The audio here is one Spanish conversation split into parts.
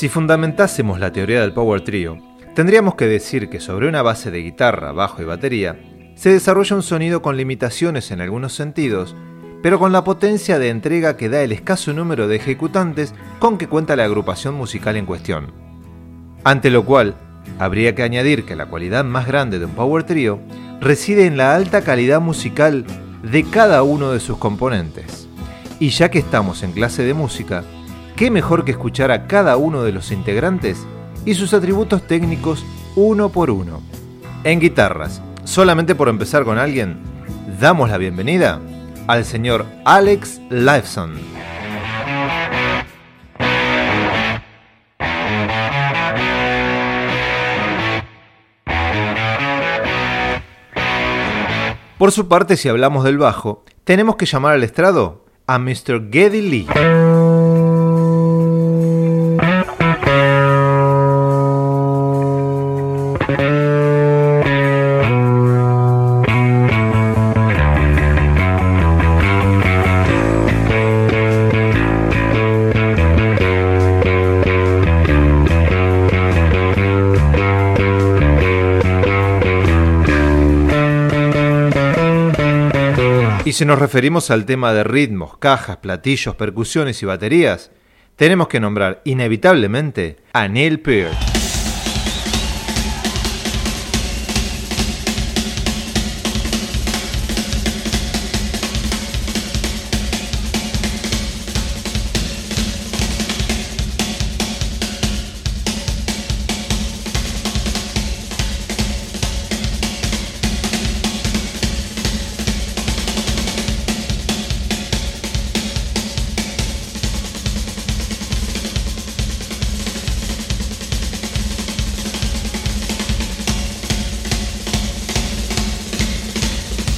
Si fundamentásemos la teoría del Power Trio, tendríamos que decir que sobre una base de guitarra, bajo y batería, se desarrolla un sonido con limitaciones en algunos sentidos, pero con la potencia de entrega que da el escaso número de ejecutantes con que cuenta la agrupación musical en cuestión. Ante lo cual, habría que añadir que la cualidad más grande de un Power Trio reside en la alta calidad musical de cada uno de sus componentes. Y ya que estamos en clase de música, ¿qué mejor que escuchar a cada uno de los integrantes y sus atributos técnicos uno por uno? En guitarras, solamente por empezar con alguien, damos la bienvenida al señor Alex Lifeson. Por su parte, si hablamos del bajo, tenemos que llamar al estrado a Mr. Geddy Lee. Y si nos referimos al tema de ritmos, cajas, platillos, percusiones y baterías, tenemos que nombrar inevitablemente a Neil Peart.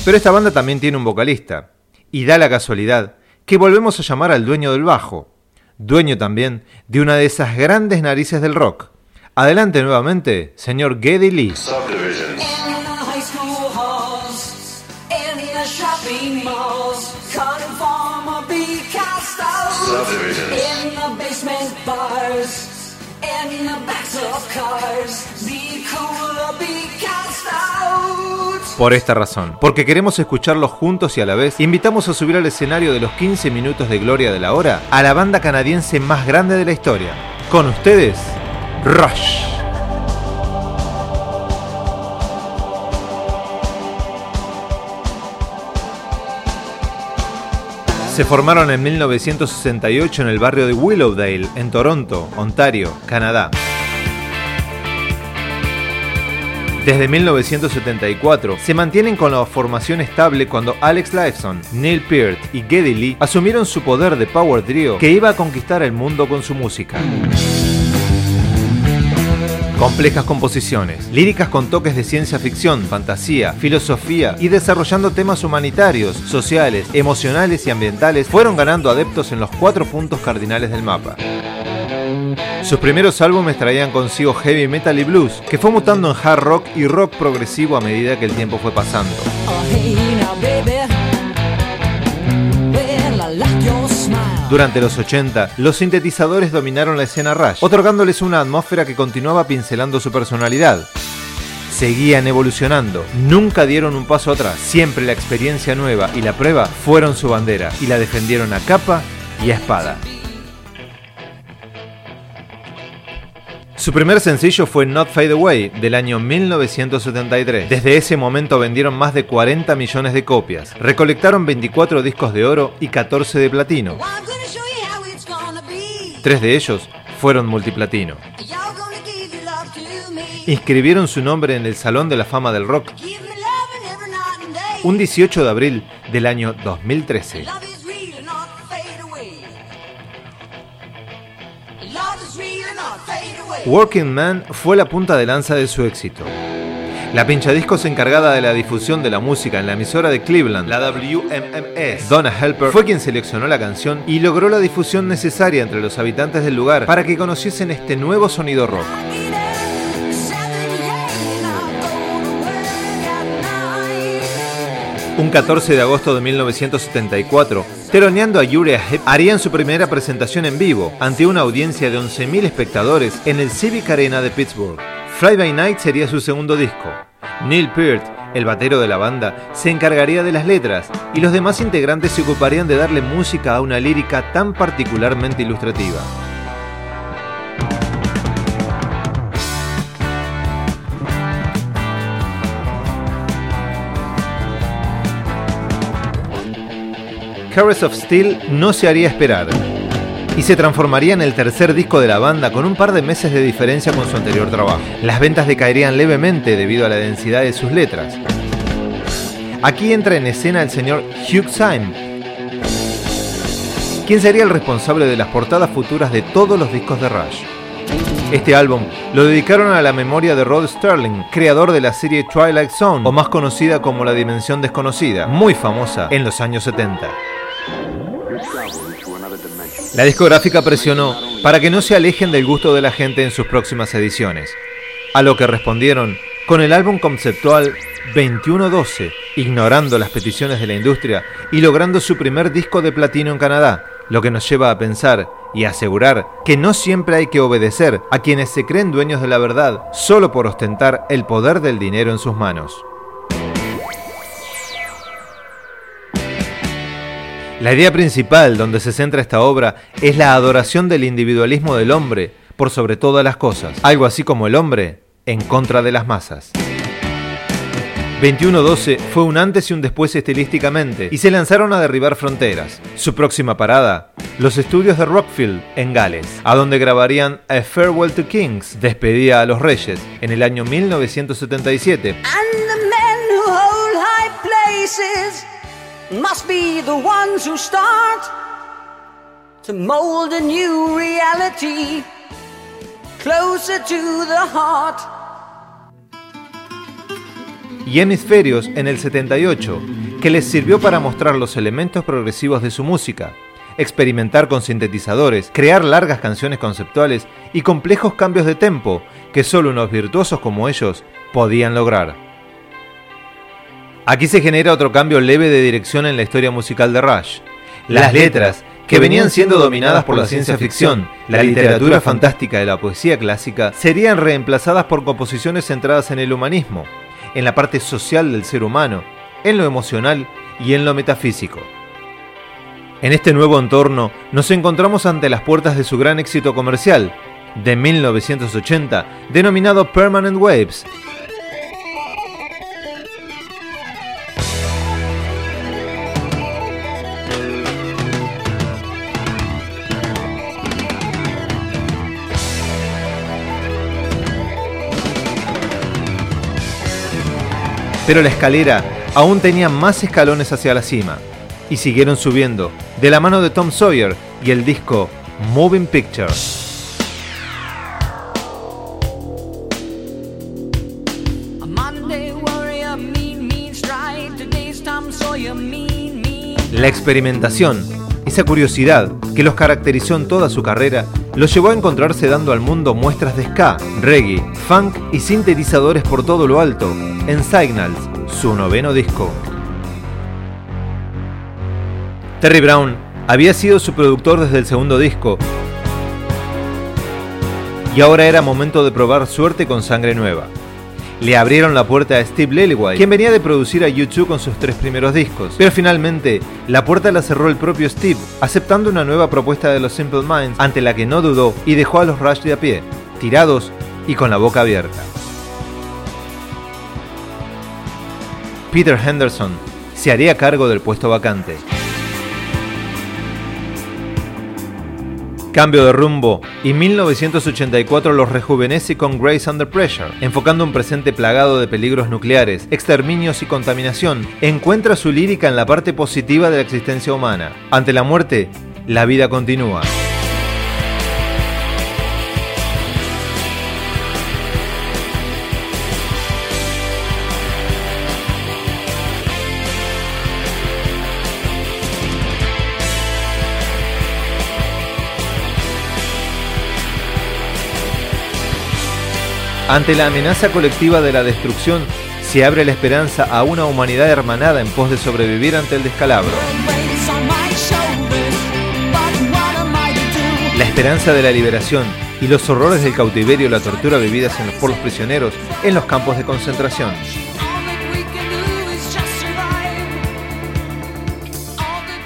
Pero esta banda también tiene un vocalista, y da la casualidad que volvemos a llamar al dueño del bajo, dueño también de una de esas grandes narices del rock. Adelante nuevamente, señor Geddy Lee. Por esta razón, porque queremos escucharlos juntos y a la vez, invitamos a subir al escenario de los 15 minutos de gloria de la hora a la banda canadiense más grande de la historia. Con ustedes, Rush. Se formaron en 1968 en el barrio de Willowdale, en Toronto, Ontario, Canadá. Desde 1974 se mantienen con la formación estable cuando Alex Lifeson, Neil Peart y Geddy Lee asumieron su poder de power trio que iba a conquistar el mundo con su música. Complejas composiciones, líricas con toques de ciencia ficción, fantasía, filosofía y desarrollando temas humanitarios, sociales, emocionales y ambientales fueron ganando adeptos en los cuatro puntos cardinales del mapa. Sus primeros álbumes traían consigo heavy metal y blues, que fue mutando en hard rock y rock progresivo a medida que el tiempo fue pasando. Durante los 80, los sintetizadores dominaron la escena Rush, otorgándoles una atmósfera que continuaba pincelando su personalidad. Seguían evolucionando, nunca dieron un paso atrás, siempre la experiencia nueva y la prueba fueron su bandera y la defendieron a capa y a espada. Su primer sencillo fue Not Fade Away del año 1973. Desde ese momento vendieron más de 40 millones de copias, recolectaron 24 discos de oro y 14 de platino. Tres de ellos fueron multiplatino. Inscribieron su nombre en el Salón de la Fama del Rock Un 18 de abril del año 2013. Working Man fue la punta de lanza de su éxito. La pinchadiscos encargada de la difusión de la música en la emisora de Cleveland, la WMMS, Donna Helper, fue quien seleccionó la canción y logró la difusión necesaria entre los habitantes del lugar para que conociesen este nuevo sonido rock. Un 14 de agosto de 1974, teloneando a Uriah Heep, harían su primera presentación en vivo ante una audiencia de 11.000 espectadores en el Civic Arena de Pittsburgh. Fly by Night sería su segundo disco. Neil Peart, el batero de la banda, se encargaría de las letras y los demás integrantes se ocuparían de darle música a una lírica tan particularmente ilustrativa. Caress of Steel no se haría esperar y se transformaría en el tercer disco de la banda con un par de meses de diferencia con su anterior trabajo. Las ventas decaerían levemente debido a la densidad de sus letras. Aquí entra en escena el señor Hugh Syme, quien sería el responsable de las portadas futuras de todos los discos de Rush. Este álbum lo dedicaron a la memoria de Rod Sterling, creador de la serie Twilight Zone, o más conocida como La Dimensión Desconocida, muy famosa en los años 70. La discográfica presionó para que no se alejen del gusto de la gente en sus próximas ediciones, a lo que respondieron con el álbum conceptual 2112, ignorando las peticiones de la industria y logrando su primer disco de platino en Canadá, lo que nos lleva a pensar y asegurar que no siempre hay que obedecer a quienes se creen dueños de la verdad solo por ostentar el poder del dinero en sus manos. La idea principal donde se centra esta obra es la adoración del individualismo del hombre por sobre todas las cosas, algo así como el hombre en contra de las masas. 2112 fue un antes y un después estilísticamente y se lanzaron a derribar fronteras. Su próxima parada, los estudios de Rockfield en Gales, a donde grabarían A Farewell to Kings, despedida a los reyes, en el año 1977 must be the ones who start to mold a new reality closer to the heart. Y Hemisferios en el 78, que les sirvió para mostrar los elementos progresivos de su música, experimentar con sintetizadores, crear largas canciones conceptuales y complejos cambios de tempo que solo unos virtuosos como ellos podían lograr. Aquí se genera otro cambio leve de dirección en la historia musical de Rush. Las letras, que venían siendo dominadas por la ciencia ficción, la literatura fantástica y la poesía clásica, serían reemplazadas por composiciones centradas en el humanismo, en la parte social del ser humano, en lo emocional y en lo metafísico. En este nuevo entorno nos encontramos ante las puertas de su gran éxito comercial, de 1980, denominado Permanent Waves, Pero la escalera aún tenía más escalones hacia la cima, y siguieron subiendo, de la mano de Tom Sawyer y el disco Moving Pictures. La experimentación, esa curiosidad que los caracterizó en toda su carrera, los llevó a encontrarse dando al mundo muestras de ska, reggae, funk y sintetizadores por todo lo alto, en Signals, su noveno disco. Terry Brown había sido su productor desde el segundo disco y ahora era momento de probar suerte con sangre nueva. Le abrieron la puerta a Steve Lillywhite, quien venía de producir a YouTube con sus tres primeros discos. Pero finalmente, la puerta la cerró el propio Steve, aceptando una nueva propuesta de los Simple Minds, ante la que no dudó y dejó a los Rush de a pie, tirados y con la boca abierta. Peter Henderson se haría cargo del puesto vacante. Cambio de rumbo y 1984 los rejuvenece con Grace Under Pressure, enfocando un presente plagado de peligros nucleares, exterminios y contaminación, encuentra su lírica en la parte positiva de la existencia humana. Ante la muerte, la vida continúa. Ante la amenaza colectiva de la destrucción, se abre la esperanza a una humanidad hermanada en pos de sobrevivir ante el descalabro. La esperanza de la liberación y los horrores del cautiverio y la tortura vividas por los prisioneros en los campos de concentración.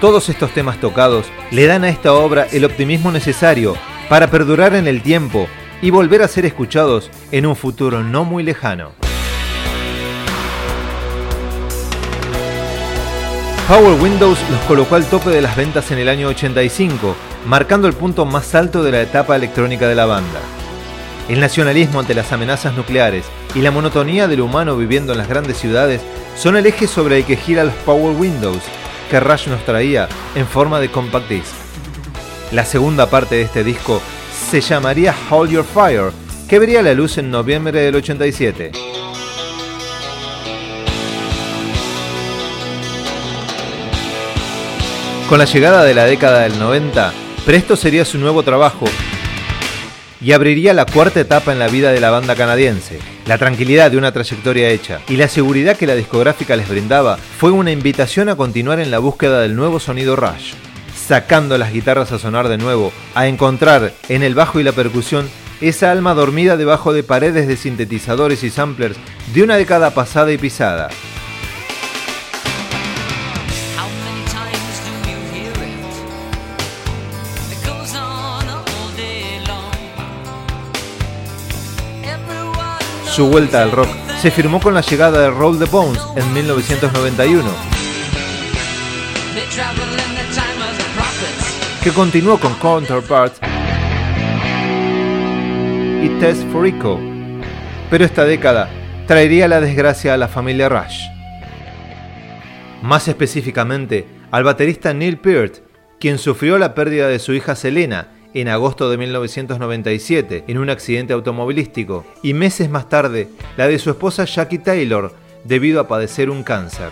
Todos estos temas tocados le dan a esta obra el optimismo necesario para perdurar en el tiempo y volver a ser escuchados en un futuro no muy lejano. Power Windows los colocó al tope de las ventas en el año 85, marcando el punto más alto de la etapa electrónica de la banda. El nacionalismo ante las amenazas nucleares y la monotonía del humano viviendo en las grandes ciudades son el eje sobre el que gira los Power Windows que Rush nos traía en forma de compact disc. La segunda parte de este disco se llamaría Hold Your Fire, que vería la luz en noviembre del 87. Con la llegada de la década del 90, Presto sería su nuevo trabajo y abriría la cuarta etapa en la vida de la banda canadiense. La tranquilidad de una trayectoria hecha y la seguridad que la discográfica les brindaba fue una invitación a continuar en la búsqueda del nuevo sonido Rush sacando las guitarras a sonar de nuevo, a encontrar en el bajo y la percusión esa alma dormida debajo de paredes de sintetizadores y samplers de una década pasada y pisada. Su vuelta al rock se firmó con la llegada de Roll the Bones en 1991 que continuó con Counterparts y Test for Echo, pero esta década traería la desgracia a la familia Rush. Más específicamente, al baterista Neil Peart, quien sufrió la pérdida de su hija Selena en agosto de 1997 en un accidente automovilístico y meses más tarde la de su esposa Jackie Taylor debido a padecer un cáncer.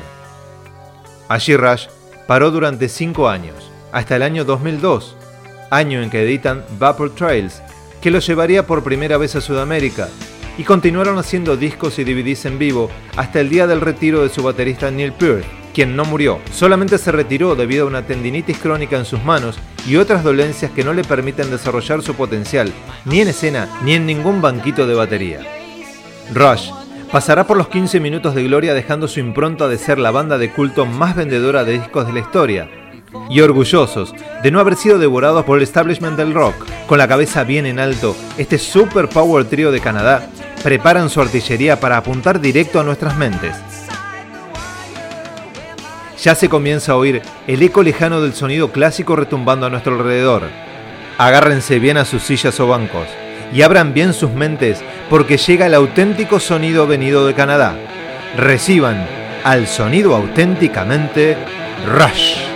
Allí Rush paró durante cinco años hasta el año 2002, año en que editan Vapor Trails, que los llevaría por primera vez a Sudamérica, y continuaron haciendo discos y DVDs en vivo hasta el día del retiro de su baterista Neil Peart, quien no murió, solamente se retiró debido a una tendinitis crónica en sus manos y otras dolencias que no le permiten desarrollar su potencial, ni en escena ni en ningún banquito de batería. Rush pasará por los 15 minutos de gloria dejando su impronta de ser la banda de culto más vendedora de discos de la historia, y orgullosos de no haber sido devorados por el establishment del rock. Con la cabeza bien en alto, este super power trio de Canadá preparan su artillería para apuntar directo a nuestras mentes. Ya se comienza a oír el eco lejano del sonido clásico retumbando a nuestro alrededor. Agárrense bien a sus sillas o bancos y abran bien sus mentes porque llega el auténtico sonido venido de Canadá. Reciban al sonido auténticamente Rush.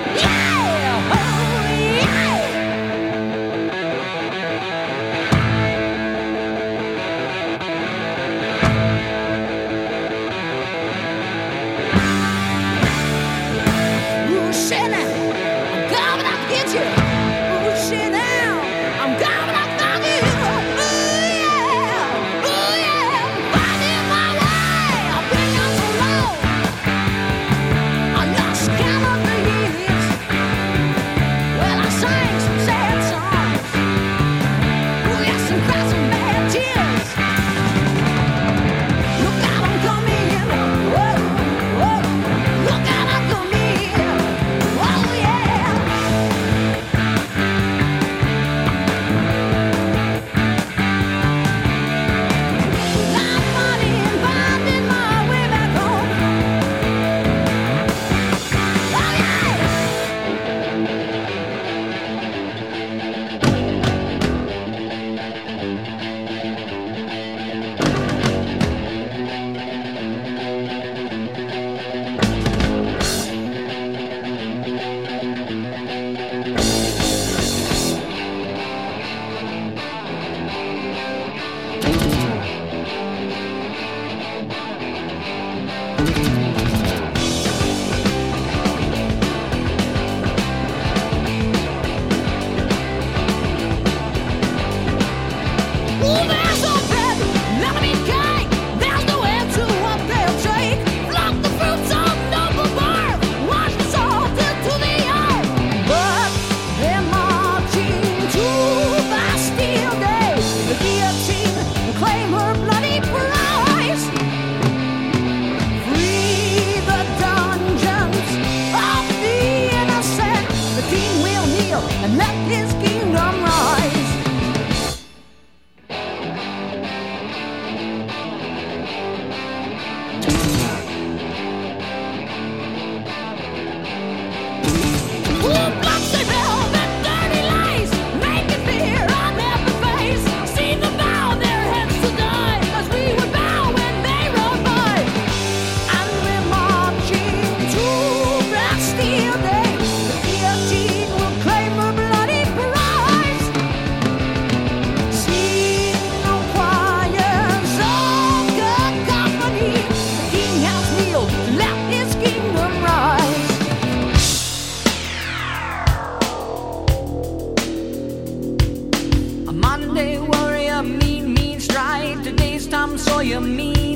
swoją mean?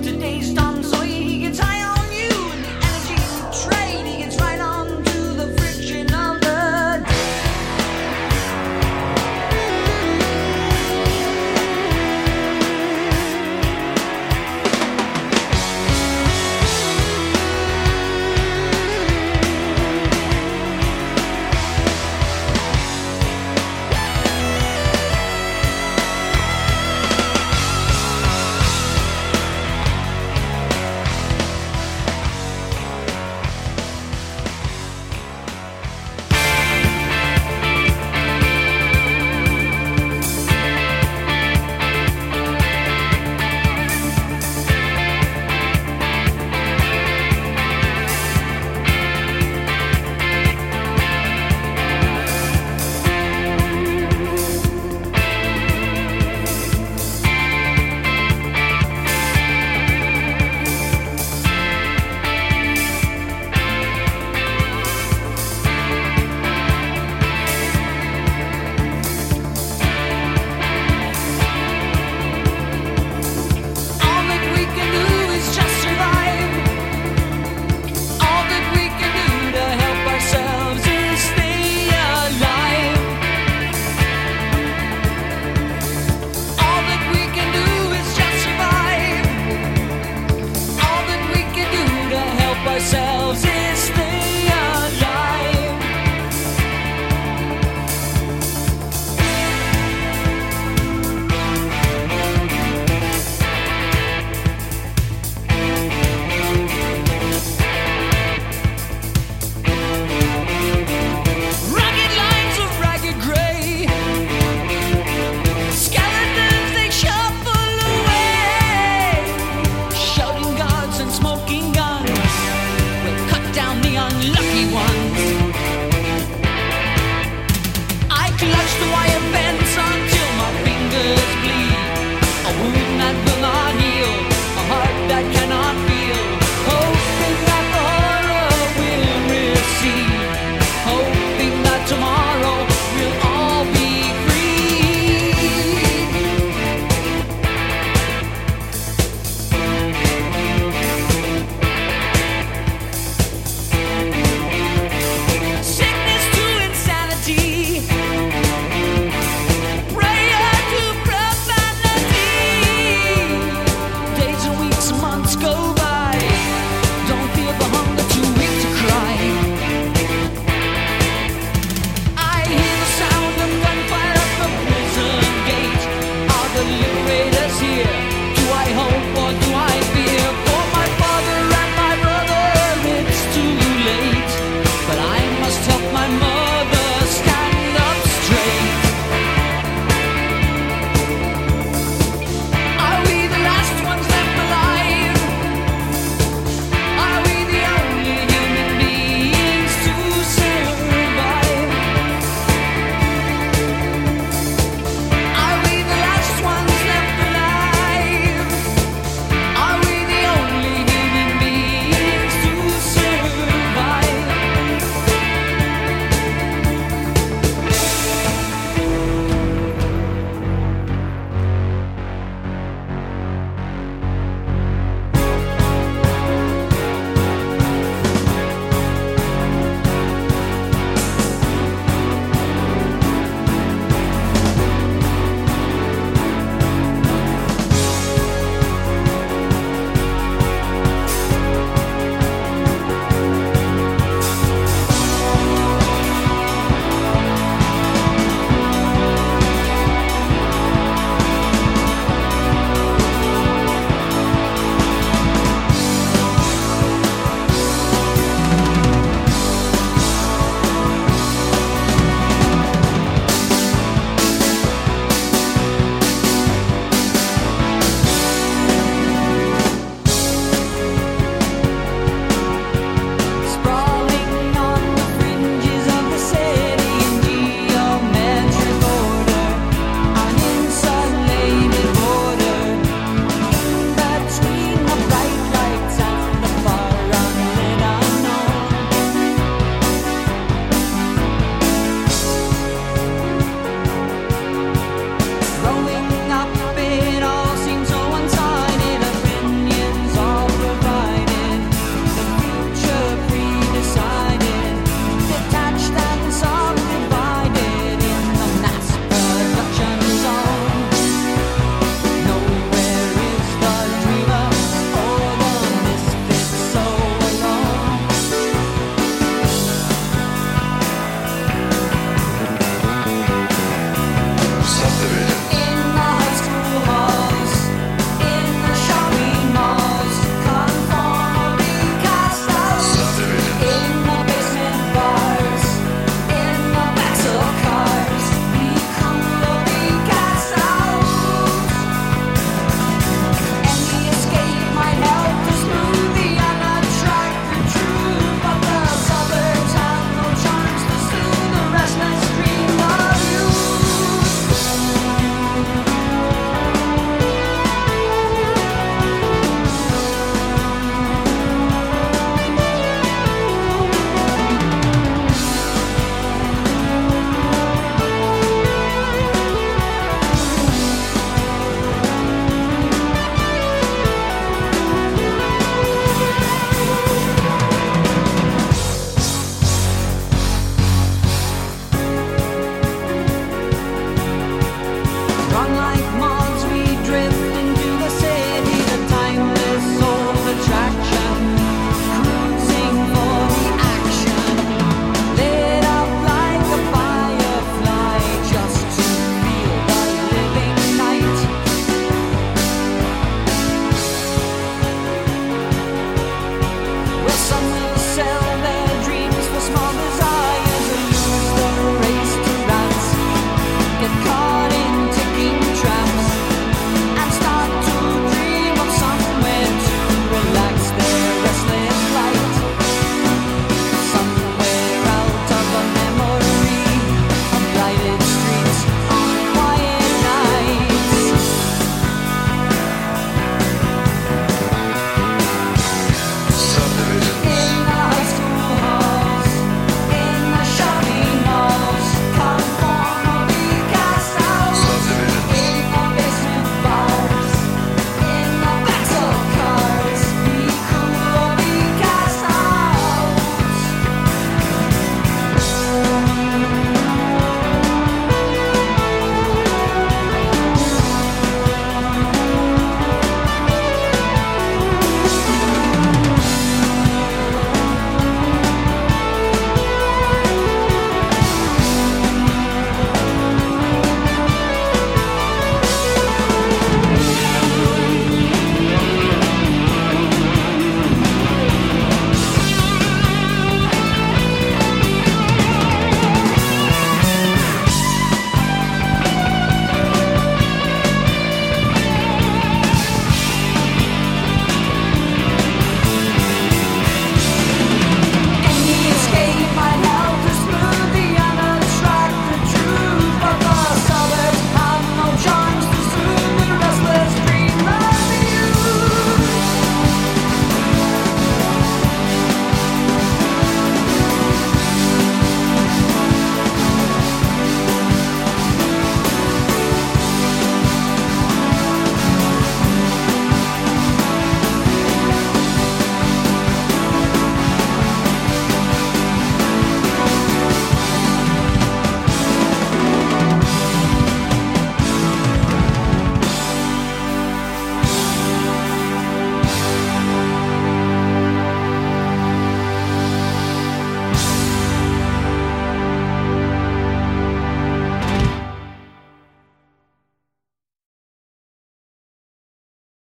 today's